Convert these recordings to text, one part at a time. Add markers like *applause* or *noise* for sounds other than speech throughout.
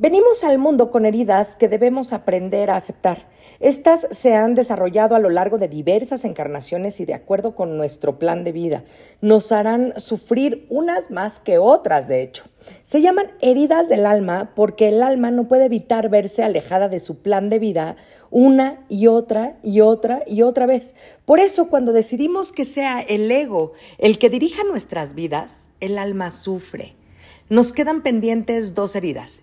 Venimos al mundo con heridas que debemos aprender a aceptar. Estas se han desarrollado a lo largo de diversas encarnaciones y de acuerdo con nuestro plan de vida. Nos harán sufrir unas más que otras, de hecho. Se llaman heridas del alma porque el alma no puede evitar verse alejada de su plan de vida una y otra y otra y otra vez. Por eso cuando decidimos que sea el ego el que dirija nuestras vidas, el alma sufre. Nos quedan pendientes dos heridas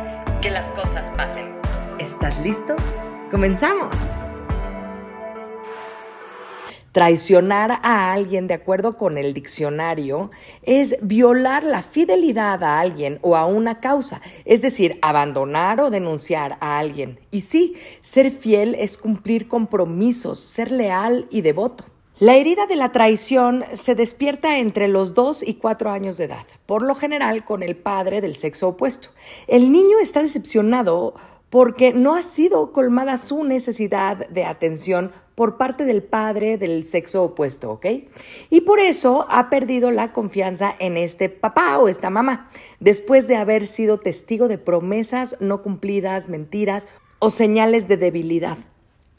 que las cosas pasen. ¿Estás listo? ¡Comenzamos! Traicionar a alguien, de acuerdo con el diccionario, es violar la fidelidad a alguien o a una causa, es decir, abandonar o denunciar a alguien. Y sí, ser fiel es cumplir compromisos, ser leal y devoto. La herida de la traición se despierta entre los 2 y 4 años de edad, por lo general con el padre del sexo opuesto. El niño está decepcionado porque no ha sido colmada su necesidad de atención por parte del padre del sexo opuesto, ¿ok? Y por eso ha perdido la confianza en este papá o esta mamá, después de haber sido testigo de promesas no cumplidas, mentiras o señales de debilidad.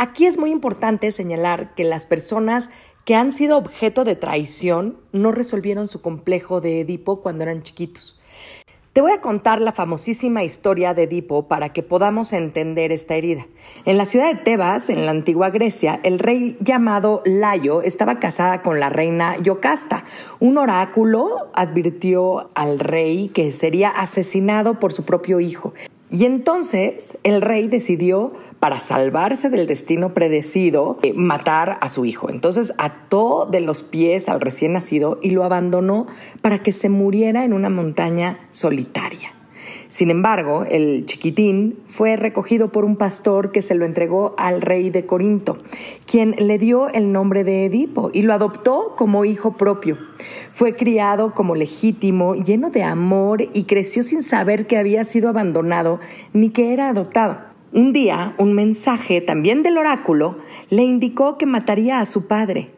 Aquí es muy importante señalar que las personas que han sido objeto de traición no resolvieron su complejo de Edipo cuando eran chiquitos. Te voy a contar la famosísima historia de Edipo para que podamos entender esta herida. En la ciudad de Tebas, en la antigua Grecia, el rey llamado Layo estaba casada con la reina Yocasta. Un oráculo advirtió al rey que sería asesinado por su propio hijo. Y entonces el rey decidió, para salvarse del destino predecido, eh, matar a su hijo. Entonces ató de los pies al recién nacido y lo abandonó para que se muriera en una montaña solitaria. Sin embargo, el chiquitín fue recogido por un pastor que se lo entregó al rey de Corinto, quien le dio el nombre de Edipo y lo adoptó como hijo propio. Fue criado como legítimo, lleno de amor y creció sin saber que había sido abandonado ni que era adoptado. Un día, un mensaje también del oráculo le indicó que mataría a su padre.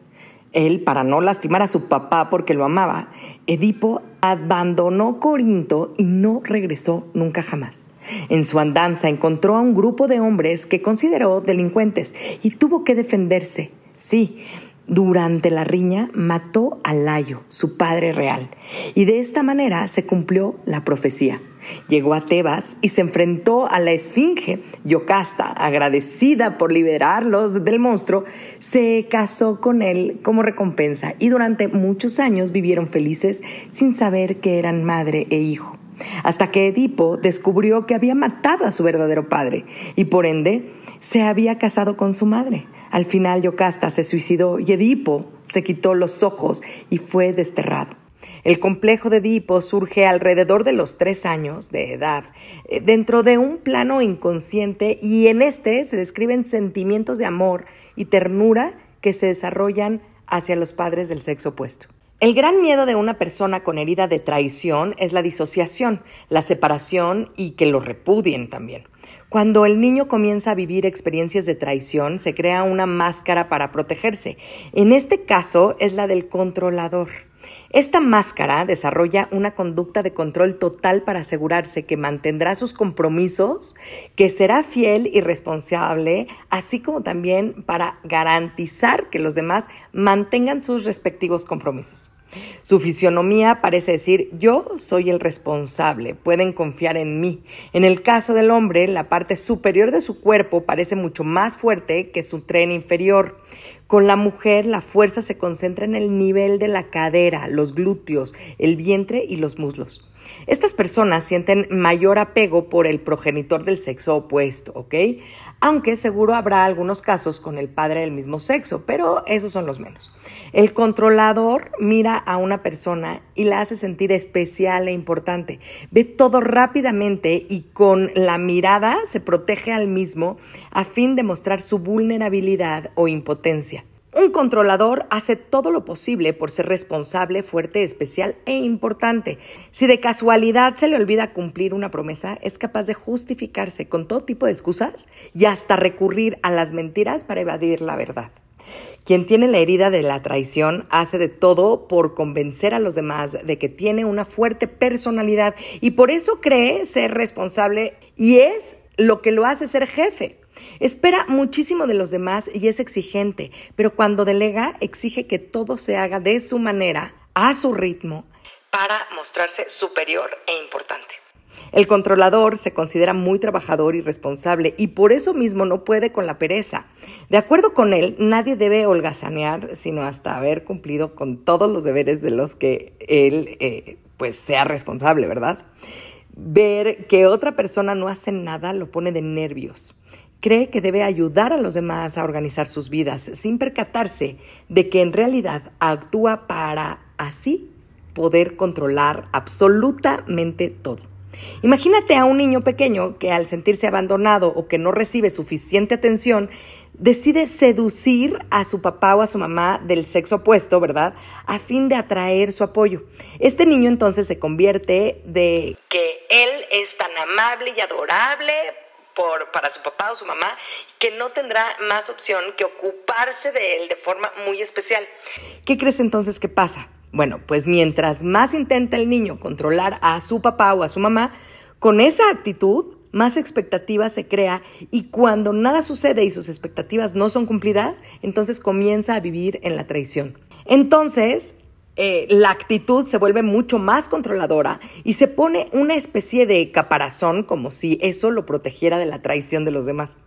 Él, para no lastimar a su papá porque lo amaba, Edipo abandonó Corinto y no regresó nunca jamás. En su andanza encontró a un grupo de hombres que consideró delincuentes y tuvo que defenderse. Sí, durante la riña mató a Layo, su padre real, y de esta manera se cumplió la profecía. Llegó a Tebas y se enfrentó a la esfinge. Yocasta, agradecida por liberarlos del monstruo, se casó con él como recompensa y durante muchos años vivieron felices sin saber que eran madre e hijo. Hasta que Edipo descubrió que había matado a su verdadero padre y por ende se había casado con su madre. Al final Yocasta se suicidó y Edipo se quitó los ojos y fue desterrado. El complejo de Edipo surge alrededor de los tres años de edad, eh, dentro de un plano inconsciente y en este se describen sentimientos de amor y ternura que se desarrollan hacia los padres del sexo opuesto. El gran miedo de una persona con herida de traición es la disociación, la separación y que lo repudien también. Cuando el niño comienza a vivir experiencias de traición, se crea una máscara para protegerse. En este caso es la del controlador. Esta máscara desarrolla una conducta de control total para asegurarse que mantendrá sus compromisos, que será fiel y responsable, así como también para garantizar que los demás mantengan sus respectivos compromisos. Su fisionomía parece decir yo soy el responsable, pueden confiar en mí. En el caso del hombre, la parte superior de su cuerpo parece mucho más fuerte que su tren inferior. Con la mujer la fuerza se concentra en el nivel de la cadera, los glúteos, el vientre y los muslos. Estas personas sienten mayor apego por el progenitor del sexo opuesto, ¿ok? Aunque seguro habrá algunos casos con el padre del mismo sexo, pero esos son los menos. El controlador mira a una persona y la hace sentir especial e importante. Ve todo rápidamente y con la mirada se protege al mismo a fin de mostrar su vulnerabilidad o impotencia. Un controlador hace todo lo posible por ser responsable, fuerte, especial e importante. Si de casualidad se le olvida cumplir una promesa, es capaz de justificarse con todo tipo de excusas y hasta recurrir a las mentiras para evadir la verdad. Quien tiene la herida de la traición hace de todo por convencer a los demás de que tiene una fuerte personalidad y por eso cree ser responsable y es lo que lo hace ser jefe. Espera muchísimo de los demás y es exigente, pero cuando delega exige que todo se haga de su manera, a su ritmo, para mostrarse superior e importante. El controlador se considera muy trabajador y responsable y por eso mismo no puede con la pereza. De acuerdo con él, nadie debe holgazanear sino hasta haber cumplido con todos los deberes de los que él eh, pues sea responsable, ¿verdad? Ver que otra persona no hace nada lo pone de nervios. Cree que debe ayudar a los demás a organizar sus vidas sin percatarse de que en realidad actúa para así poder controlar absolutamente todo. Imagínate a un niño pequeño que al sentirse abandonado o que no recibe suficiente atención, decide seducir a su papá o a su mamá del sexo opuesto, ¿verdad? A fin de atraer su apoyo. Este niño entonces se convierte de que él es tan amable y adorable por, para su papá o su mamá, que no tendrá más opción que ocuparse de él de forma muy especial. ¿Qué crees entonces que pasa? Bueno, pues mientras más intenta el niño controlar a su papá o a su mamá, con esa actitud, más expectativa se crea y cuando nada sucede y sus expectativas no son cumplidas, entonces comienza a vivir en la traición. Entonces, eh, la actitud se vuelve mucho más controladora y se pone una especie de caparazón como si eso lo protegiera de la traición de los demás.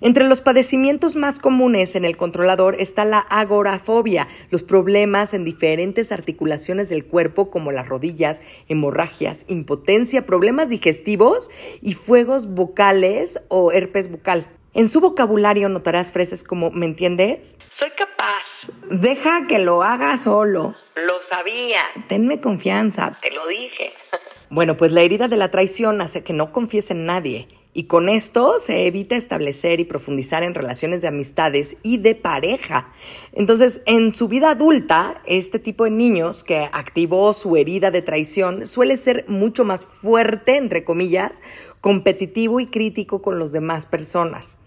Entre los padecimientos más comunes en el controlador está la agorafobia, los problemas en diferentes articulaciones del cuerpo como las rodillas, hemorragias, impotencia, problemas digestivos y fuegos vocales o herpes bucal. En su vocabulario notarás frases como ¿me entiendes? Soy capaz. Deja que lo haga solo. Lo sabía. Tenme confianza. Te lo dije. *laughs* bueno, pues la herida de la traición hace que no confíes en nadie. Y con esto se evita establecer y profundizar en relaciones de amistades y de pareja. Entonces, en su vida adulta, este tipo de niños que activó su herida de traición suele ser mucho más fuerte, entre comillas, competitivo y crítico con los demás personas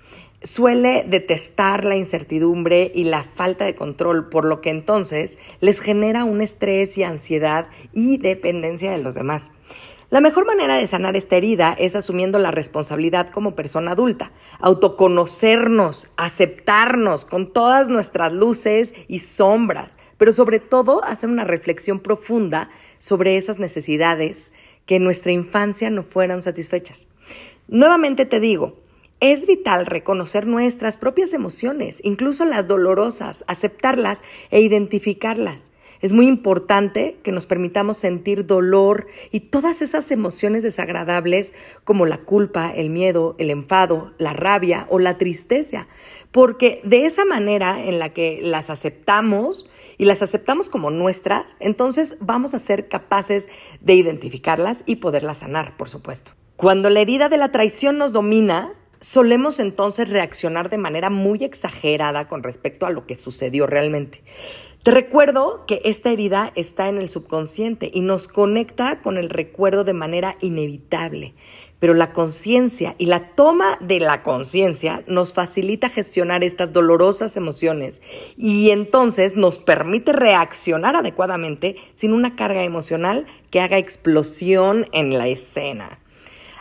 suele detestar la incertidumbre y la falta de control, por lo que entonces les genera un estrés y ansiedad y dependencia de los demás. La mejor manera de sanar esta herida es asumiendo la responsabilidad como persona adulta, autoconocernos, aceptarnos con todas nuestras luces y sombras, pero sobre todo hacer una reflexión profunda sobre esas necesidades que en nuestra infancia no fueron satisfechas. Nuevamente te digo, es vital reconocer nuestras propias emociones, incluso las dolorosas, aceptarlas e identificarlas. Es muy importante que nos permitamos sentir dolor y todas esas emociones desagradables como la culpa, el miedo, el enfado, la rabia o la tristeza, porque de esa manera en la que las aceptamos y las aceptamos como nuestras, entonces vamos a ser capaces de identificarlas y poderlas sanar, por supuesto. Cuando la herida de la traición nos domina, solemos entonces reaccionar de manera muy exagerada con respecto a lo que sucedió realmente. Te recuerdo que esta herida está en el subconsciente y nos conecta con el recuerdo de manera inevitable, pero la conciencia y la toma de la conciencia nos facilita gestionar estas dolorosas emociones y entonces nos permite reaccionar adecuadamente sin una carga emocional que haga explosión en la escena.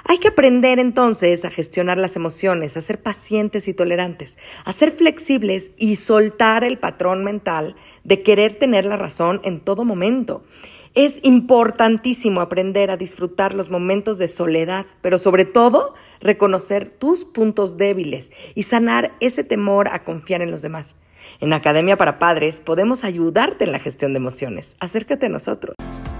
Hay que aprender entonces a gestionar las emociones, a ser pacientes y tolerantes, a ser flexibles y soltar el patrón mental de querer tener la razón en todo momento. Es importantísimo aprender a disfrutar los momentos de soledad, pero sobre todo reconocer tus puntos débiles y sanar ese temor a confiar en los demás. En Academia para Padres podemos ayudarte en la gestión de emociones. Acércate a nosotros.